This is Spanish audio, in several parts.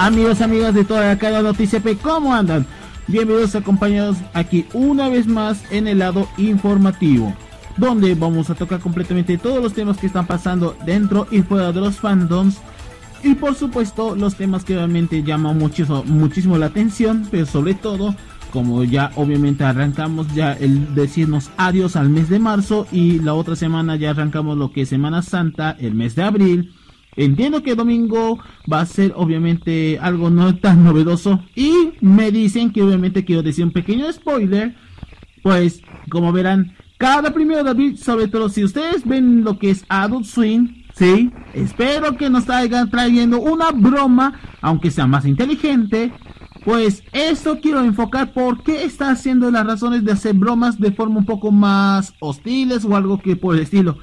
Amigos, amigas de toda cada noticia P, ¿cómo andan? Bienvenidos acompañados aquí una vez más en el lado informativo, donde vamos a tocar completamente todos los temas que están pasando dentro y fuera de los fandoms. Y por supuesto los temas que realmente llaman muchísimo, muchísimo la atención, pero sobre todo, como ya obviamente arrancamos ya el decirnos adiós al mes de marzo y la otra semana ya arrancamos lo que es Semana Santa, el mes de abril Entiendo que domingo va a ser obviamente algo no tan novedoso. Y me dicen que obviamente quiero decir un pequeño spoiler, pues como verán, cada primero de abril, sobre todo si ustedes ven lo que es Adult Swing, sí, espero que nos traigan trayendo una broma, aunque sea más inteligente, pues esto quiero enfocar por qué está haciendo las razones de hacer bromas de forma un poco más hostiles o algo que por el estilo.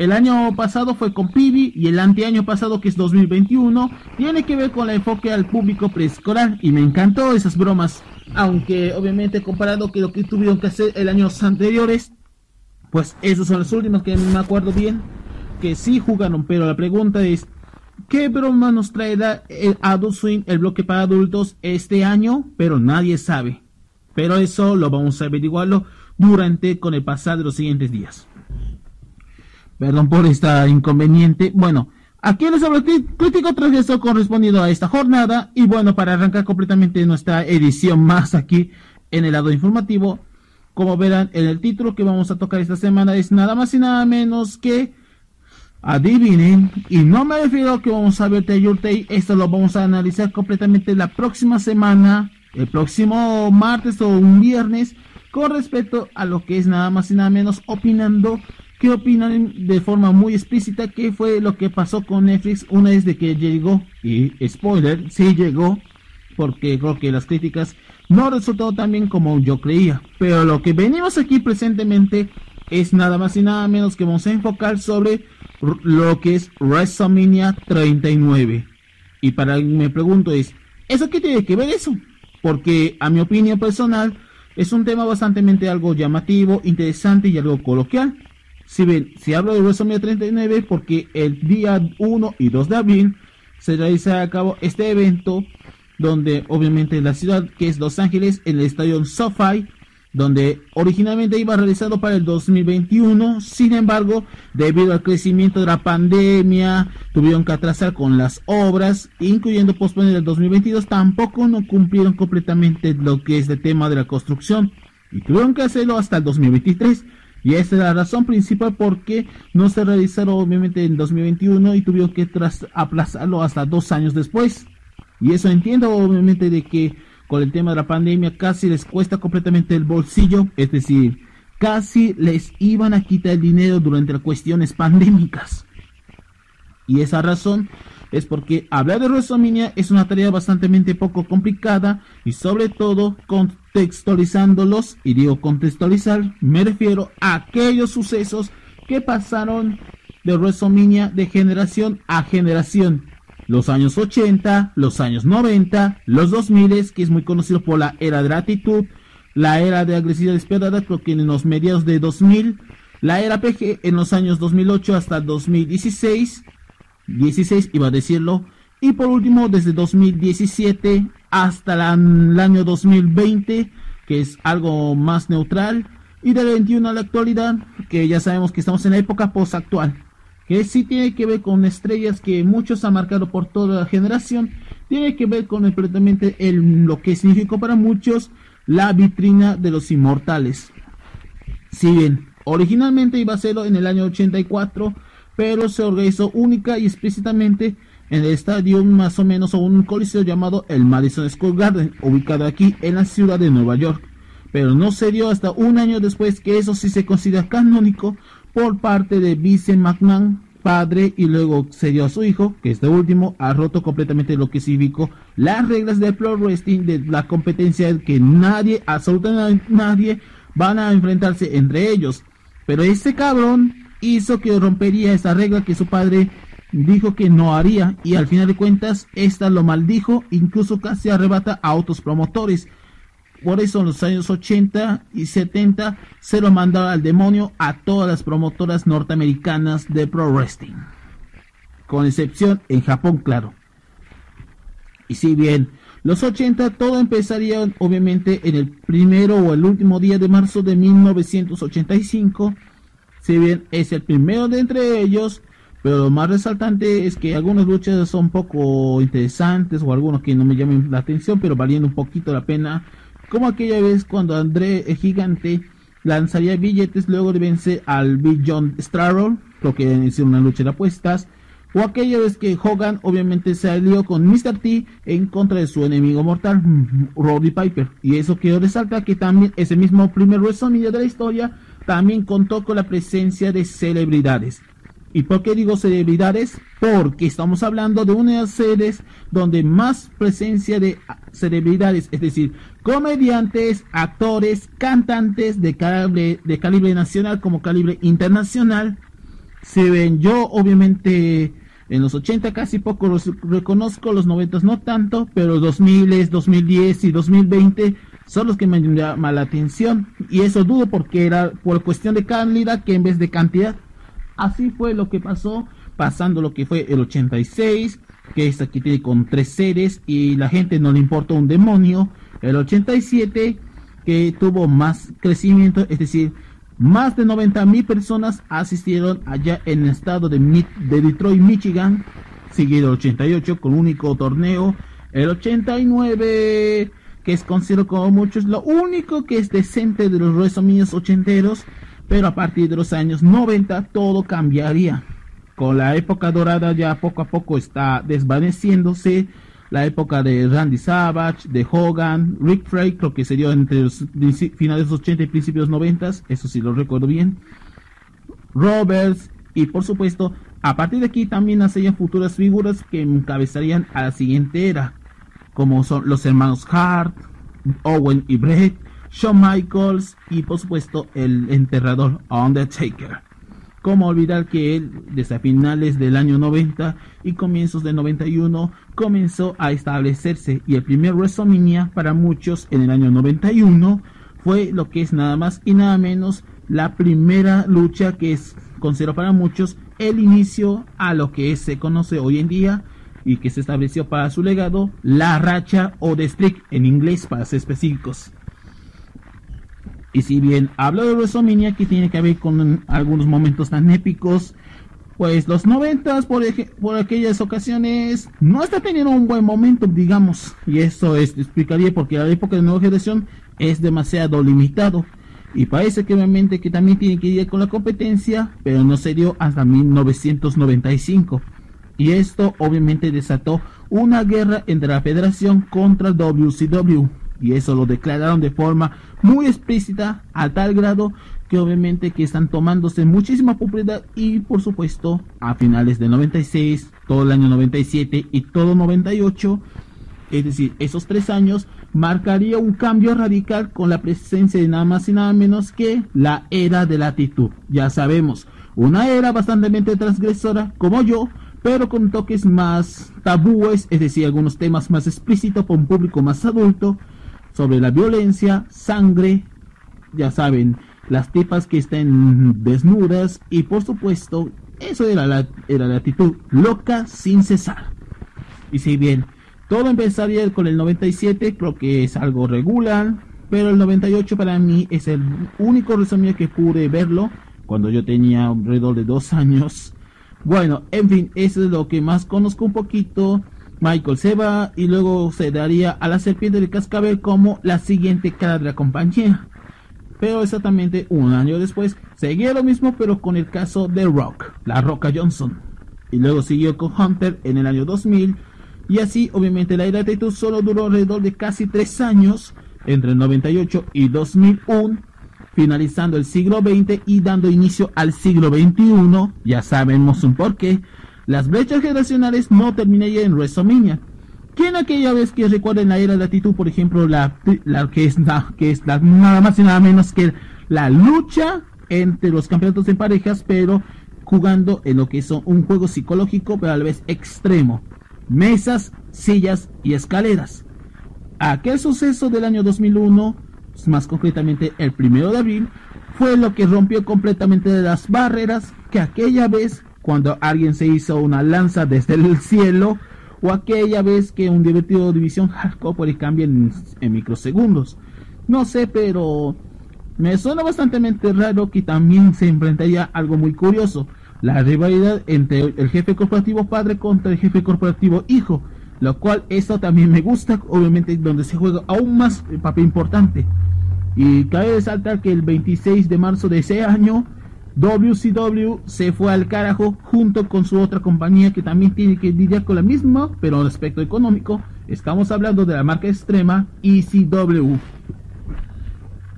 El año pasado fue con Pibi y el anteaño pasado, que es 2021, tiene que ver con el enfoque al público preescolar y me encantó esas bromas. Aunque obviamente comparado con lo que tuvieron que hacer el años anteriores, pues esos son los últimos que me acuerdo bien que sí jugaron, pero la pregunta es ¿qué broma nos traerá el Adult Swing, el bloque para adultos este año? Pero nadie sabe. Pero eso lo vamos a averiguarlo durante con el pasar de los siguientes días. Perdón por esta inconveniente. Bueno, aquí les hablo crítico transgresor correspondido a esta jornada. Y bueno, para arrancar completamente nuestra edición más aquí en el lado informativo, como verán en el título que vamos a tocar esta semana es nada más y nada menos que adivinen y no me refiero a que vamos a ver Taylor esto lo vamos a analizar completamente la próxima semana el próximo martes o un viernes con respecto a lo que es nada más y nada menos opinando ¿Qué opinan de forma muy explícita qué fue lo que pasó con Netflix una vez de que llegó? Y spoiler, sí llegó, porque creo que las críticas no resultó tan bien como yo creía. Pero lo que venimos aquí presentemente es nada más y nada menos que vamos a enfocar sobre lo que es WrestleMania 39. Y para me pregunto es, ¿eso qué tiene que ver eso? Porque a mi opinión personal es un tema bastante algo llamativo, interesante y algo coloquial. Si ven, si hablo de WrestleMania 39 porque el día 1 y 2 de abril se realiza a cabo este evento donde obviamente la ciudad que es Los Ángeles en el estadio SoFi donde originalmente iba realizado para el 2021, sin embargo, debido al crecimiento de la pandemia, tuvieron que atrasar con las obras, incluyendo posponer el 2022, tampoco no cumplieron completamente lo que es el tema de la construcción y tuvieron que hacerlo hasta el 2023. Y esa es la razón principal por qué no se realizaron obviamente en 2021 y tuvieron que aplazarlo hasta dos años después. Y eso entiendo obviamente de que con el tema de la pandemia casi les cuesta completamente el bolsillo, es decir, casi les iban a quitar el dinero durante las cuestiones pandémicas. Y esa razón es porque hablar de WrestleMania es una tarea bastante poco complicada y sobre todo contextualizándolos, y digo contextualizar, me refiero a aquellos sucesos que pasaron de WrestleMania de generación a generación. Los años 80, los años 90, los 2000, que es muy conocido por la era de la actitud, la era de agresividad despiadada, creo que en los mediados de 2000, la era PG en los años 2008 hasta 2016, 16 iba a decirlo. Y por último, desde 2017 hasta el año 2020, que es algo más neutral. Y del 21 a la actualidad, que ya sabemos que estamos en la época post-actual. Que sí tiene que ver con estrellas que muchos han marcado por toda la generación. Tiene que ver con completamente el, lo que significó para muchos la vitrina de los inmortales. Si bien originalmente iba a serlo en el año 84, pero se organizó única y explícitamente en el estadio más o menos o un coliseo llamado el Madison Square Garden, ubicado aquí en la ciudad de Nueva York. Pero no se dio hasta un año después que eso sí se considera canónico por parte de Vincent McMahon, padre, y luego se dio a su hijo, que este último ha roto completamente lo que significó las reglas del pro wrestling, de la competencia que nadie, absolutamente nadie, van a enfrentarse entre ellos. Pero este cabrón hizo que rompería esa regla que su padre dijo que no haría y al final de cuentas esta lo maldijo, incluso casi arrebata a otros promotores. Por eso en los años 80 y 70 se lo mandaba al demonio a todas las promotoras norteamericanas de pro wrestling. Con excepción en Japón, claro. Y si bien los 80 todo empezaría obviamente en el primero o el último día de marzo de 1985. Si bien es el primero de entre ellos, pero lo más resaltante es que algunas luchas son poco interesantes o algunos que no me llamen la atención, pero valiendo un poquito la pena. Como aquella vez cuando André Gigante lanzaría billetes luego de vencer al Big John Strarroll, creo que es una lucha de apuestas. O aquella vez que Hogan obviamente se alió con Mr. T en contra de su enemigo mortal, Roddy Piper. Y eso que resalta que también ese mismo primer WrestleMania de la historia también contó con la presencia de celebridades. ¿Y por qué digo celebridades? Porque estamos hablando de una de las sedes donde más presencia de celebridades, es decir, comediantes, actores, cantantes de calibre, de calibre nacional como calibre internacional, se ven. Yo obviamente en los 80 casi poco los reconozco, los 90 no tanto, pero 2000, 2010 y 2020 son los que me llaman la atención. Y eso dudo porque era por cuestión de calidad que en vez de cantidad. Así fue lo que pasó, pasando lo que fue el 86, que es aquí tiene con tres seres y la gente no le importó un demonio. El 87, que tuvo más crecimiento, es decir, más de 90 mil personas asistieron allá en el estado de, de Detroit, Michigan. Seguido el 88 con único torneo. El 89, que es considerado como muchos lo único que es decente de los WrestleMania ochenteros pero a partir de los años 90 todo cambiaría. Con la época dorada ya poco a poco está desvaneciéndose. La época de Randy Savage, de Hogan, Rick Frey, creo que se dio entre los finales de los 80 y principios de los 90, eso sí lo recuerdo bien. Roberts, y por supuesto, a partir de aquí también nacían futuras figuras que encabezarían a la siguiente era, como son los hermanos Hart, Owen y Brett, Shawn Michaels y por supuesto el enterrador Undertaker. Como olvidar que él, desde finales del año 90 y comienzos del 91, comenzó a establecerse y el primer WrestleMania para muchos en el año 91 fue lo que es nada más y nada menos la primera lucha que es considerado para muchos el inicio a lo que se conoce hoy en día y que se estableció para su legado la racha o the streak en inglés para ser específicos. Y si bien hablo de WrestleMania que tiene que ver con algunos momentos tan épicos, pues los noventas por, por aquellas ocasiones no está teniendo un buen momento, digamos. Y eso es, explicaría porque la época de nueva generación es demasiado limitado. Y parece que obviamente que también tiene que ir con la competencia, pero no se dio hasta 1995. Y esto obviamente desató una guerra entre la federación contra WCW y eso lo declararon de forma muy explícita a tal grado que obviamente que están tomándose muchísima popularidad y por supuesto a finales de 96, todo el año 97 y todo 98, es decir, esos tres años marcaría un cambio radical con la presencia de nada más y nada menos que la era de la actitud. Ya sabemos, una era bastante transgresora como yo, pero con toques más tabúes, es decir, algunos temas más explícitos para un público más adulto sobre la violencia, sangre, ya saben, las tipas que estén desnudas y por supuesto, eso era la, era la actitud loca sin cesar. Y si bien todo empezaría con el 97, creo que es algo regular, pero el 98 para mí es el único resumen que pude verlo cuando yo tenía alrededor de dos años. Bueno, en fin, eso es lo que más conozco un poquito Michael se va y luego se daría a la serpiente de cascabel como la siguiente cara de la compañía. pero exactamente un año después seguía lo mismo pero con el caso de Rock, la Roca Johnson. Y luego siguió con Hunter en el año 2000 y así obviamente la Tattoo solo duró alrededor de casi tres años entre el 98 y 2001 finalizando el siglo XX y dando inicio al siglo XXI, ya sabemos un porqué, las brechas generacionales no terminarían en WrestleMania. ¿Quién aquella vez que recuerda en la era de latitud, por ejemplo, la, que es, la, que es nada más y nada menos que la lucha entre los campeonatos en parejas, pero jugando en lo que es un juego psicológico, pero a la vez extremo. Mesas, sillas y escaleras. Aquel suceso del año 2001, más concretamente el primero de abril, fue lo que rompió completamente las barreras que aquella vez cuando alguien se hizo una lanza desde el cielo o aquella vez que un divertido división hardcore cambia en, en microsegundos. No sé, pero me suena bastante raro que también se enfrentaría algo muy curioso, la rivalidad entre el jefe corporativo padre contra el jefe corporativo hijo, lo cual esto también me gusta, obviamente donde se juega aún más el papel importante. Y cabe resaltar que el 26 de marzo de ese año WCW se fue al carajo junto con su otra compañía que también tiene que lidiar con la misma, pero en aspecto económico, estamos hablando de la marca extrema ECW.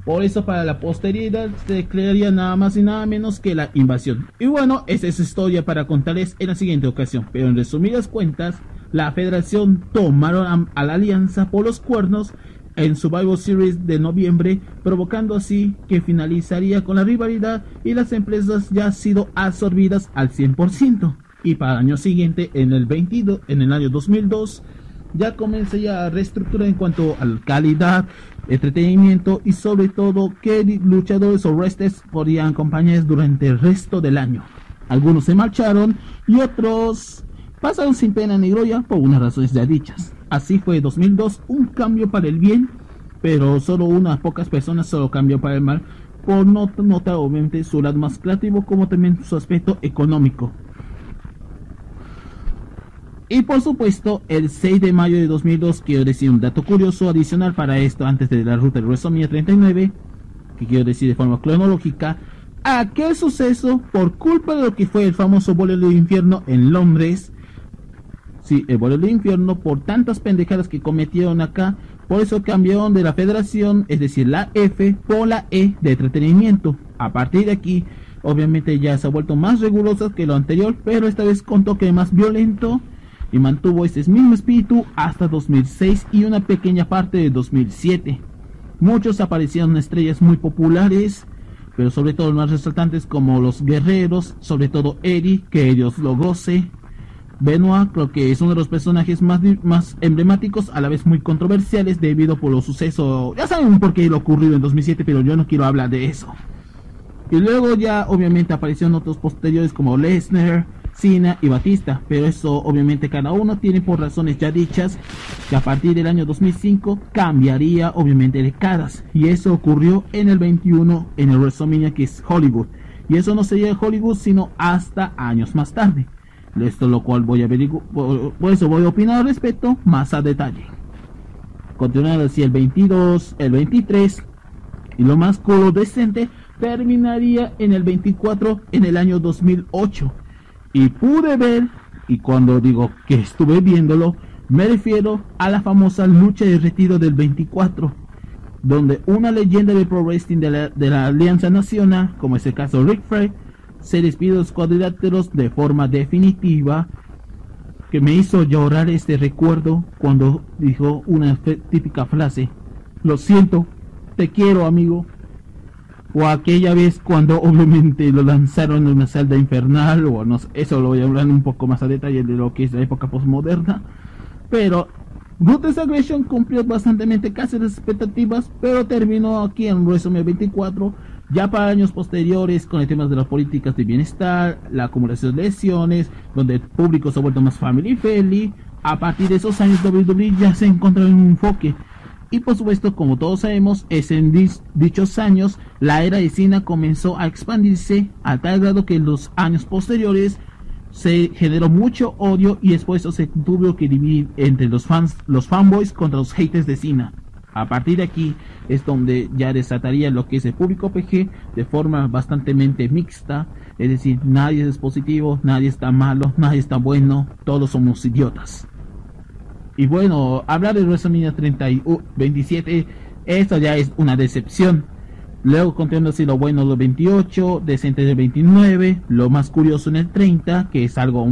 Por eso para la posteridad se declararía nada más y nada menos que la invasión. Y bueno, esa es historia para contarles en la siguiente ocasión. Pero en resumidas cuentas, la federación tomaron a la alianza por los cuernos en Survival Series de noviembre, provocando así que finalizaría con la rivalidad y las empresas ya han sido absorbidas al 100%. Y para el año siguiente, en el 22, en el año 2002, ya comenzaría a reestructurar en cuanto a calidad, entretenimiento y sobre todo qué luchadores o wrestlers podrían acompañar durante el resto del año. Algunos se marcharon y otros pasaron sin pena ni gloria por unas razones ya dichas. Así fue 2002 un cambio para el bien, pero solo unas pocas personas solo cambió para el mal, por no notar obviamente su lado más creativo como también su aspecto económico. Y por supuesto, el 6 de mayo de 2002, quiero decir un dato curioso adicional para esto antes de la ruta de WrestleMania 39, que quiero decir de forma cronológica, aquel suceso por culpa de lo que fue el famoso bolero de infierno en Londres, Sí, el vuelo del infierno por tantas pendejadas que cometieron acá. Por eso cambiaron de la federación, es decir, la F por la E de entretenimiento. A partir de aquí, obviamente ya se ha vuelto más rigurosa que lo anterior, pero esta vez con toque más violento y mantuvo este mismo espíritu hasta 2006 y una pequeña parte de 2007. Muchos aparecieron estrellas muy populares, pero sobre todo más resaltantes como los guerreros, sobre todo Eddie, que ellos lo goce, Benoit creo que es uno de los personajes más, más emblemáticos, a la vez muy controversiales debido por los sucesos, ya saben por qué lo ocurrido en 2007, pero yo no quiero hablar de eso. Y luego ya obviamente aparecieron otros posteriores como Lesnar, Cena y Batista, pero eso obviamente cada uno tiene por razones ya dichas que a partir del año 2005 cambiaría obviamente de caras y eso ocurrió en el 21 en el WrestleMania que es Hollywood y eso no sería Hollywood sino hasta años más tarde. Esto lo cual voy a averiguar, por eso voy a opinar al respecto más a detalle. Continuando así el 22, el 23 y lo más culo decente terminaría en el 24 en el año 2008. Y pude ver, y cuando digo que estuve viéndolo, me refiero a la famosa lucha de retiro del 24, donde una leyenda de pro wrestling de la, de la Alianza Nacional, como es el caso Rick Fray, se despide los cuadriláteros de forma definitiva que me hizo llorar este recuerdo cuando dijo una típica frase, lo siento, te quiero amigo. O aquella vez cuando obviamente lo lanzaron en una celda infernal, o no eso lo voy a hablar un poco más a detalle de lo que es la época postmoderna. Pero Ruthless Aggression cumplió bastante casi las expectativas, pero terminó aquí en WrestleMania 24 ya para años posteriores, con el tema de las políticas de bienestar, la acumulación de lesiones, donde el público se ha vuelto más family friendly, a partir de esos años WWE ya se encontró en un enfoque. Y por supuesto, como todos sabemos, es en dichos años la era de Cena comenzó a expandirse a tal grado que en los años posteriores se generó mucho odio y después se tuvo que dividir entre los fans, los fanboys contra los haters de Cena. A partir de aquí es donde ya desataría lo que es el público PG de forma bastante mixta, es decir, nadie es positivo, nadie está malo, nadie está bueno, todos somos idiotas. Y bueno, hablar de WrestleMania 30 y 27, esto ya es una decepción. Luego continuando así lo bueno los 28, decente del 29, lo más curioso en el 30, que es algo,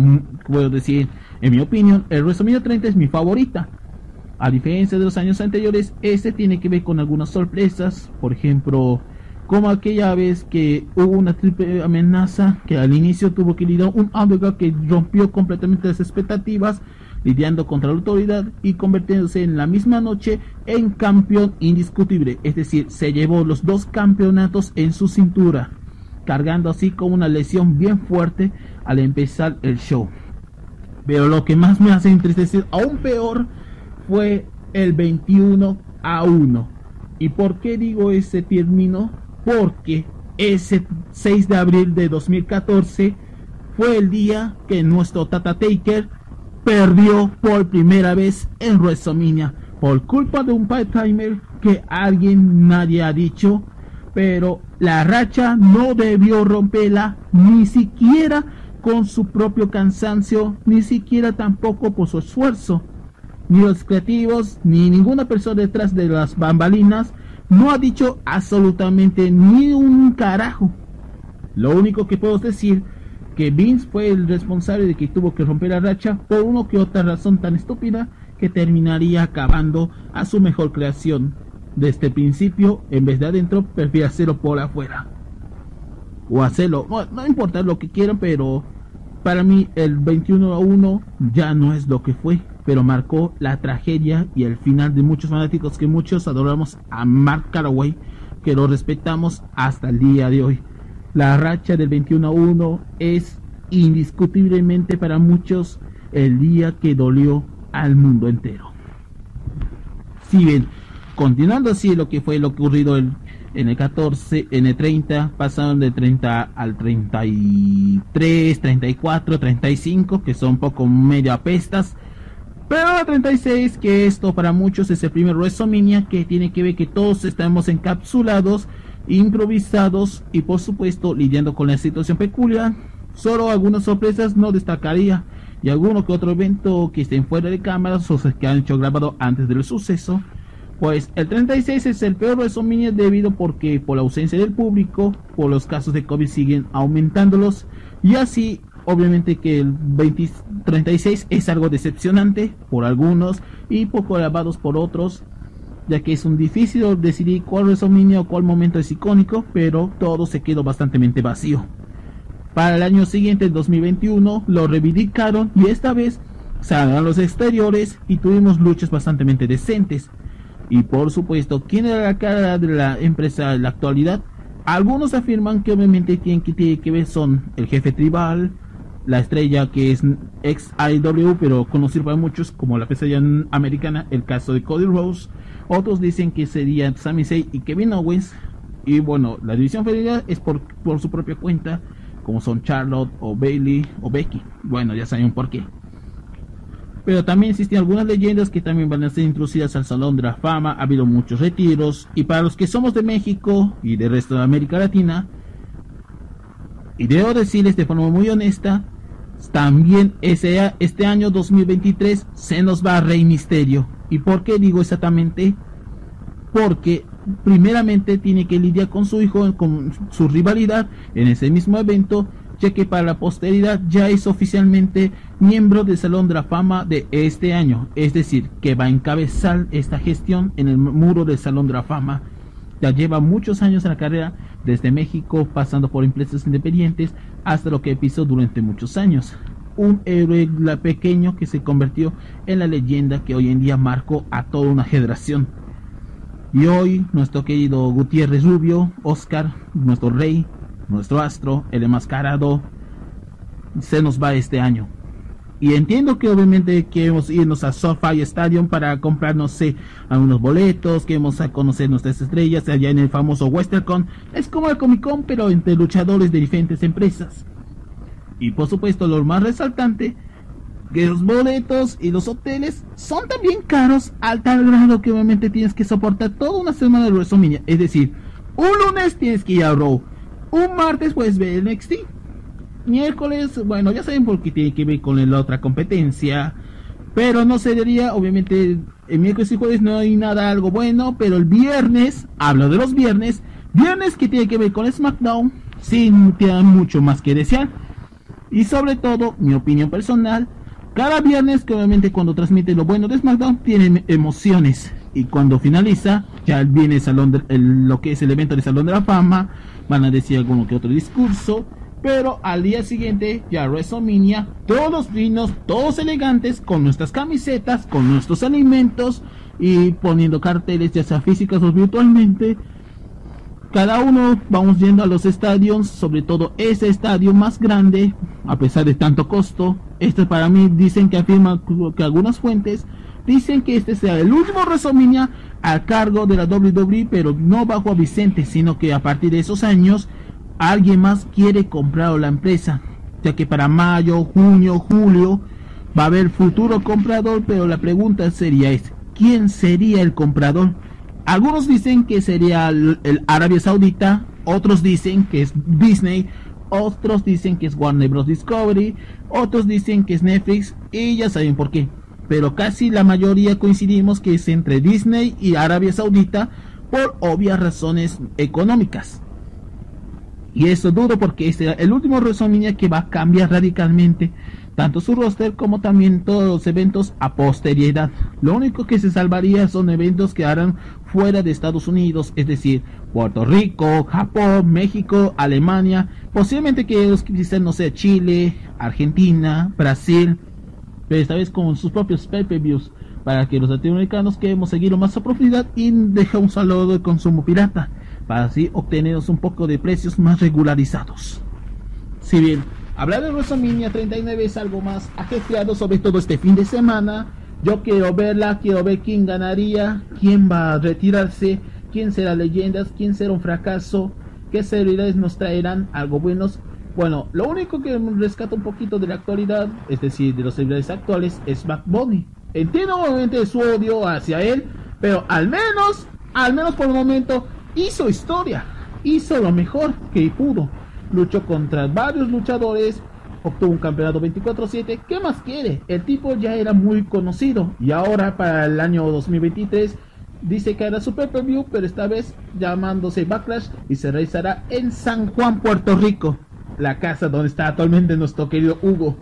puedo decir, en mi opinión, el WrestleMania 30 es mi favorita. A diferencia de los años anteriores, este tiene que ver con algunas sorpresas, por ejemplo, como aquella vez que hubo una triple amenaza que al inicio tuvo que lidiar un Underdog que rompió completamente las expectativas lidiando contra la autoridad y convirtiéndose en la misma noche en campeón indiscutible, es decir, se llevó los dos campeonatos en su cintura, cargando así con una lesión bien fuerte al empezar el show. Pero lo que más me hace entristecer aún peor fue el 21 a 1. ¿Y por qué digo ese término? Porque ese 6 de abril de 2014 fue el día que nuestro Tata Taker perdió por primera vez en WrestleMania por culpa de un part-timer que alguien nadie ha dicho, pero la racha no debió romperla ni siquiera con su propio cansancio, ni siquiera tampoco por su esfuerzo. Ni los creativos, ni ninguna persona detrás de las bambalinas no ha dicho absolutamente ni un carajo. Lo único que puedo decir que Vince fue el responsable de que tuvo que romper la racha por uno que otra razón tan estúpida que terminaría acabando a su mejor creación. Desde el principio, en vez de adentro, prefiere hacerlo por afuera. O hacerlo, no, importa lo que quieran, pero para mí el 21 a 1 ya no es lo que fue, pero marcó la tragedia y el final de muchos fanáticos que muchos adoramos a Mark Caraway, que lo respetamos hasta el día de hoy. La racha del 21 a 1 es indiscutiblemente para muchos el día que dolió al mundo entero. Si bien, continuando así lo que fue lo ocurrido en, el 14, en el 30, pasaron de 30 al 33, 34, 35, que son poco medio apestas. Pero la 36, que esto para muchos es el primer WrestleMania, que tiene que ver que todos estamos encapsulados improvisados y por supuesto lidiando con la situación peculiar. Solo algunas sorpresas no destacaría y alguno que otro evento que estén fuera de cámaras o que han hecho grabado antes del suceso. Pues el 36 es el peor WrestleMania debido porque por la ausencia del público, por los casos de COVID siguen aumentándolos y así obviamente que el 36 es algo decepcionante por algunos y poco alabados por otros ya que es un difícil decidir cuál WrestleMania o cuál momento es icónico, pero todo se quedó bastante vacío. Para el año siguiente, en 2021, lo reivindicaron y esta vez salieron los exteriores y tuvimos luchas bastante decentes. Y por supuesto, ¿quién era la cara de la empresa en la actualidad? Algunos afirman que obviamente que, tiene que ver son el jefe tribal, la estrella que es ex IW, pero conocido para muchos como la pesadilla americana, el caso de Cody Rose, otros dicen que serían Sami Zayn y Kevin Owens. Y bueno, la división federal es por, por su propia cuenta, como son Charlotte o Bailey o Becky. Bueno, ya saben por qué. Pero también existen algunas leyendas que también van a ser introducidas al Salón de la Fama. Ha habido muchos retiros. Y para los que somos de México y del resto de América Latina, y debo decirles de forma muy honesta, también ese, este año 2023 se nos va a Rey Misterio. ¿Y por qué digo exactamente? Porque primeramente tiene que lidiar con su hijo, con su rivalidad en ese mismo evento, ya que para la posteridad ya es oficialmente miembro del Salón de la Fama de este año, es decir, que va a encabezar esta gestión en el muro del Salón de la Fama. Ya lleva muchos años en la carrera, desde México, pasando por empresas independientes, hasta lo que pisó durante muchos años un héroe pequeño que se convirtió en la leyenda que hoy en día marcó a toda una generación. Y hoy nuestro querido Gutiérrez Rubio, Oscar, nuestro rey, nuestro astro, el enmascarado, se nos va este año. Y entiendo que obviamente queremos irnos a SoFi Stadium para comprar, no sé, algunos boletos, queremos a conocer nuestras estrellas allá en el famoso WesternCon. Es como el Comic Con, pero entre luchadores de diferentes empresas. Y por supuesto, lo más resaltante que los boletos y los hoteles son también caros al tal grado que obviamente tienes que soportar toda una semana de WrestleMania. Es decir, un lunes tienes que ir a Raw, un martes puedes ver NXT, miércoles, bueno, ya saben por qué tiene que ver con la otra competencia. Pero no sería, obviamente, el miércoles y jueves no hay nada algo bueno, pero el viernes, hablo de los viernes, viernes que tiene que ver con SmackDown, sin tiene mucho más que desear. Y sobre todo, mi opinión personal, cada viernes que obviamente cuando transmite lo bueno de SmackDown tiene emociones. Y cuando finaliza, ya viene el salón lo que es el evento de Salón de la Fama, van a decir alguno que otro discurso pero al día siguiente, ya WrestleMania, todos finos, todos elegantes, con nuestras camisetas, con nuestros alimentos y poniendo carteles, ya sea físicas o virtualmente. Cada uno vamos yendo a los estadios, sobre todo ese estadio más grande, a pesar de tanto costo. Este para mí dicen que afirma que algunas fuentes dicen que este sea el último WrestleMania a cargo de la WWE, pero no bajo a Vicente, sino que a partir de esos años alguien más quiere comprar la empresa, ya que para mayo, junio, julio va a haber futuro comprador, pero la pregunta sería es, ¿quién sería el comprador? Algunos dicen que sería el, Arabia Saudita, otros dicen que es Disney, otros dicen que es Warner Bros. Discovery, otros dicen que es Netflix, y ya saben por qué. Pero casi la mayoría coincidimos que es entre Disney y Arabia Saudita por obvias razones económicas. Y eso dudo porque este es el último WrestleMania que va a cambiar radicalmente tanto su roster como también todos los eventos a posteridad. Lo único que se salvaría son eventos que harán fuera de Estados Unidos, es decir, Puerto Rico, Japón, México, Alemania, posiblemente que ellos quisieran, no sé, Chile, Argentina, Brasil, pero esta vez con sus propios pay-per-views para que los latinoamericanos queremos seguirlo más a profundidad y deja un saludo de consumo pirata para así obtener un poco de precios más regularizados. Si bien hablar de WrestleMania 39 es algo más ajetreado, sobre todo este fin de semana, yo quiero verla, quiero ver quién ganaría, quién va a retirarse, quién será leyendas, quién será un fracaso, qué celebridades nos traerán algo buenos. Bueno, lo único que rescata un poquito de la actualidad, es decir, de los celebridades actuales, es Back Bunny. Entiendo obviamente su odio hacia él, pero al menos, al menos por el momento, hizo historia, hizo lo mejor que pudo. Luchó contra varios luchadores, obtuvo un campeonato 24-7. ¿Qué más quiere? El tipo ya era muy conocido y ahora para el año 2023 dice que era super preview, pero esta vez llamándose Backlash y se realizará en San Juan, Puerto Rico, la casa donde está actualmente nuestro querido Hugo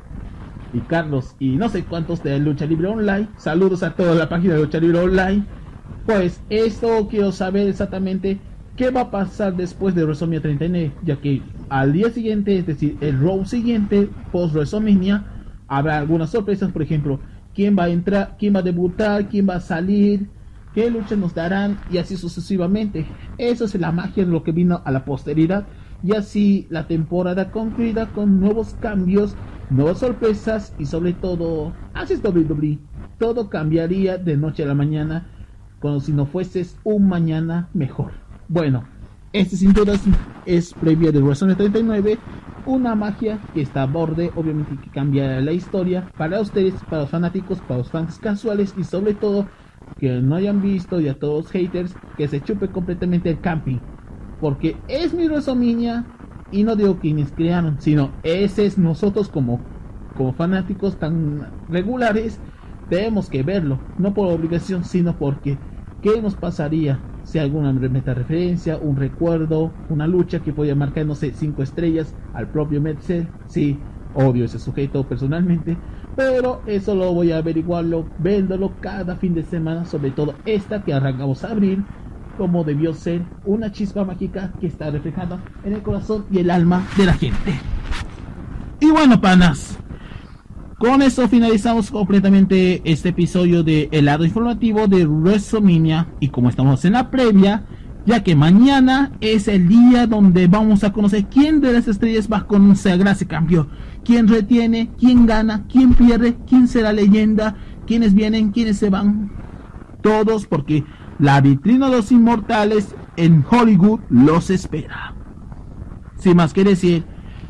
y Carlos y no sé cuántos de Lucha Libre Online. Saludos a toda la página de Lucha Libre Online pues esto quiero saber exactamente qué va a pasar después de WrestleMania 39, ya que al día siguiente, es decir, el Raw siguiente, post WrestleMania, habrá algunas sorpresas, por ejemplo, quién va a entrar, quién va a debutar, quién va a salir, qué luchas nos darán y así sucesivamente. Eso es la magia de lo que vino a la posteridad y así la temporada concluida con nuevos cambios, nuevas sorpresas y sobre todo, así es WWE. Todo cambiaría de noche a la mañana como si no fueses un mañana mejor. Bueno, este sin dudas es previa de WrestleMania 39, una magia que está a borde, obviamente que cambia la historia para ustedes, para los fanáticos, para los fans casuales y sobre todo que no hayan visto y a todos los haters que se chupe completamente el camping. Porque es mi WrestleMania y no digo quienes crearon, sino ese es nosotros como, como fanáticos tan regulares tenemos que verlo, no por obligación, sino porque ¿qué nos pasaría si alguna meta referencia, un recuerdo, una lucha que podía marcar, no sé, cinco estrellas al propio Metzel? Sí, odio ese sujeto personalmente, pero eso lo voy a averiguarlo, véndolo cada fin de semana, sobre todo esta que arrancamos a abrir, como debió ser una chispa mágica que está reflejada en el corazón y el alma de la gente. Y bueno, panas, con esto finalizamos completamente este episodio de El lado informativo de WrestleMania. Y como estamos en la previa, ya que mañana es el día donde vamos a conocer quién de las estrellas va a consagrar ese cambio. Quién retiene, quién gana, quién pierde, quién será leyenda, quiénes vienen, quiénes se van. Todos porque la vitrina de los inmortales en Hollywood los espera. Sin más que decir,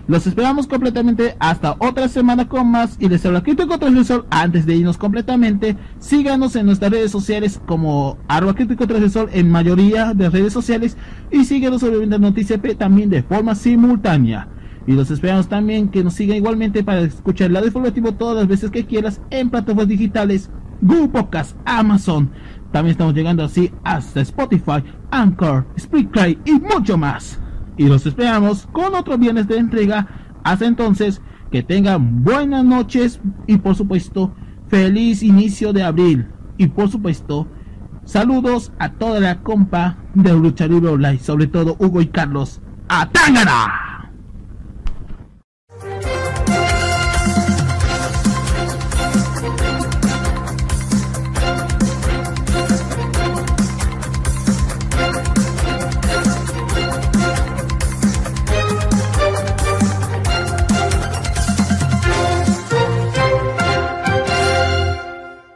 Los esperamos completamente hasta otra semana con más y les habla Crítico Transgresor. Antes de irnos completamente, síganos en nuestras redes sociales como arroba Crítico Transgresor en mayoría de redes sociales y síguenos sobre Noticia P también de forma simultánea. Y los esperamos también que nos sigan igualmente para escuchar el lado informativo todas las veces que quieras en plataformas digitales, Google Podcast, Amazon. También estamos llegando así hasta Spotify, Anchor, Spreaker y mucho más y los esperamos con otro viernes de entrega. Hasta entonces, que tengan buenas noches y por supuesto, feliz inicio de abril. Y por supuesto, saludos a toda la compa de Lucha Libre Online, sobre todo Hugo y Carlos. ¡A Tangana!